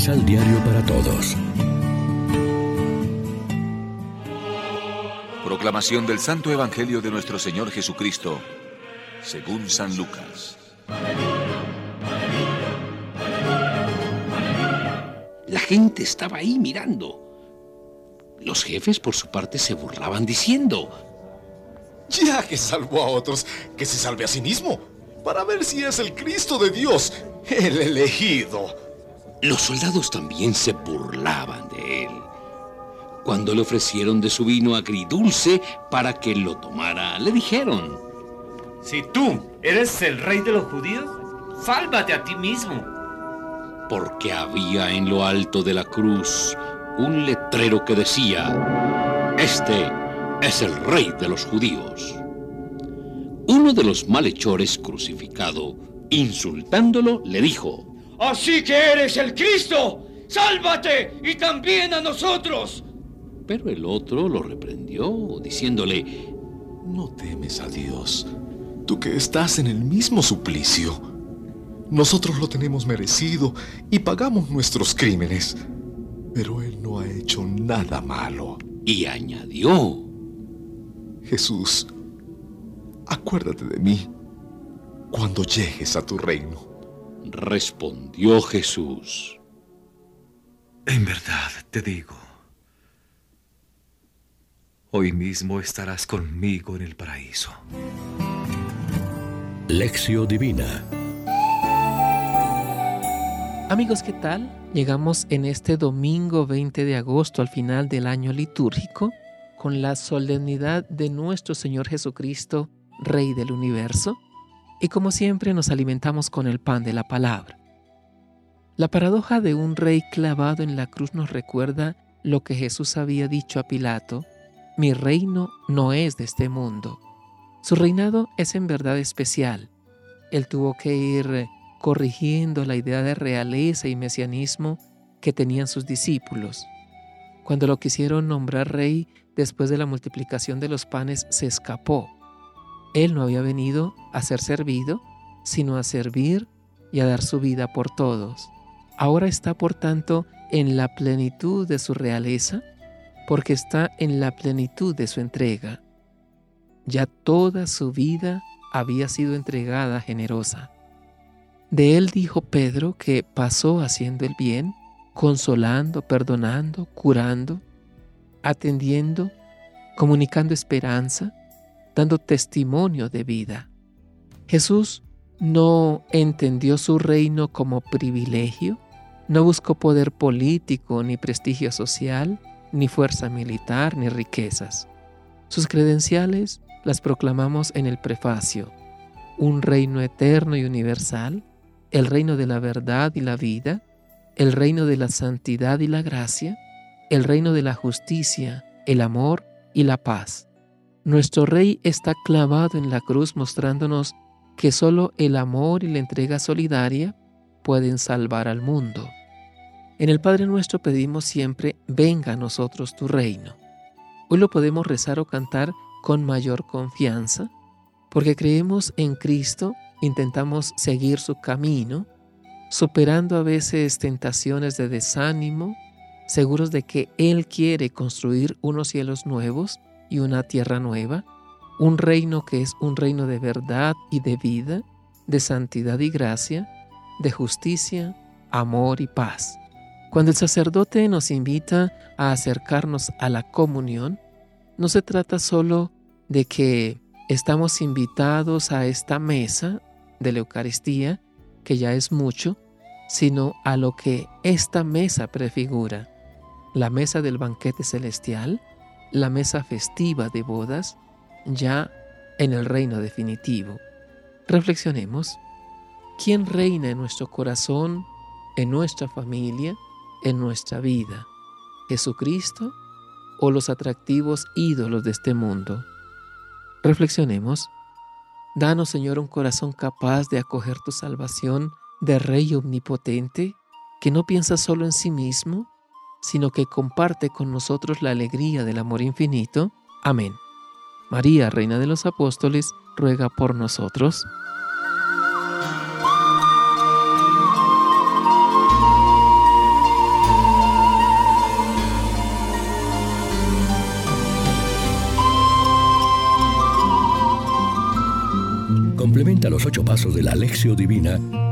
Misal Diario para Todos. Proclamación del Santo Evangelio de nuestro Señor Jesucristo, según San Lucas. La gente estaba ahí mirando. Los jefes, por su parte, se burlaban diciendo, Ya que salvó a otros, que se salve a sí mismo, para ver si es el Cristo de Dios, el elegido. Los soldados también se burlaban de él. Cuando le ofrecieron de su vino agridulce para que lo tomara, le dijeron, Si tú eres el rey de los judíos, sálvate a ti mismo. Porque había en lo alto de la cruz un letrero que decía, Este es el rey de los judíos. Uno de los malhechores crucificado, insultándolo, le dijo, Así que eres el Cristo. Sálvate y también a nosotros. Pero el otro lo reprendió, diciéndole, No temes a Dios, tú que estás en el mismo suplicio. Nosotros lo tenemos merecido y pagamos nuestros crímenes, pero Él no ha hecho nada malo. Y añadió, Jesús, acuérdate de mí cuando llegues a tu reino. Respondió Jesús. En verdad te digo, hoy mismo estarás conmigo en el paraíso. Lección Divina Amigos, ¿qué tal? Llegamos en este domingo 20 de agosto al final del año litúrgico con la solemnidad de nuestro Señor Jesucristo, Rey del universo, y como siempre nos alimentamos con el pan de la palabra. La paradoja de un rey clavado en la cruz nos recuerda lo que Jesús había dicho a Pilato, mi reino no es de este mundo. Su reinado es en verdad especial. Él tuvo que ir corrigiendo la idea de realeza y mesianismo que tenían sus discípulos. Cuando lo quisieron nombrar rey después de la multiplicación de los panes, se escapó. Él no había venido a ser servido, sino a servir y a dar su vida por todos. Ahora está, por tanto, en la plenitud de su realeza, porque está en la plenitud de su entrega. Ya toda su vida había sido entregada generosa. De él dijo Pedro que pasó haciendo el bien, consolando, perdonando, curando, atendiendo, comunicando esperanza, dando testimonio de vida. Jesús no entendió su reino como privilegio, no buscó poder político, ni prestigio social, ni fuerza militar, ni riquezas. Sus credenciales las proclamamos en el prefacio. Un reino eterno y universal, el reino de la verdad y la vida, el reino de la santidad y la gracia, el reino de la justicia, el amor y la paz. Nuestro Rey está clavado en la cruz mostrándonos que solo el amor y la entrega solidaria pueden salvar al mundo. En el Padre nuestro pedimos siempre, venga a nosotros tu reino. Hoy lo podemos rezar o cantar con mayor confianza, porque creemos en Cristo, intentamos seguir su camino, superando a veces tentaciones de desánimo, seguros de que Él quiere construir unos cielos nuevos y una tierra nueva, un reino que es un reino de verdad y de vida, de santidad y gracia, de justicia, amor y paz. Cuando el sacerdote nos invita a acercarnos a la comunión, no se trata solo de que estamos invitados a esta mesa de la Eucaristía, que ya es mucho, sino a lo que esta mesa prefigura, la mesa del banquete celestial, la mesa festiva de bodas, ya en el reino definitivo. Reflexionemos, ¿quién reina en nuestro corazón, en nuestra familia, en nuestra vida? ¿Jesucristo o los atractivos ídolos de este mundo? Reflexionemos. Danos, Señor, un corazón capaz de acoger tu salvación de Rey omnipotente, que no piensa solo en sí mismo, sino que comparte con nosotros la alegría del amor infinito. Amén. María, Reina de los Apóstoles, ruega por nosotros. Complementa los ocho pasos de la Alexio Divina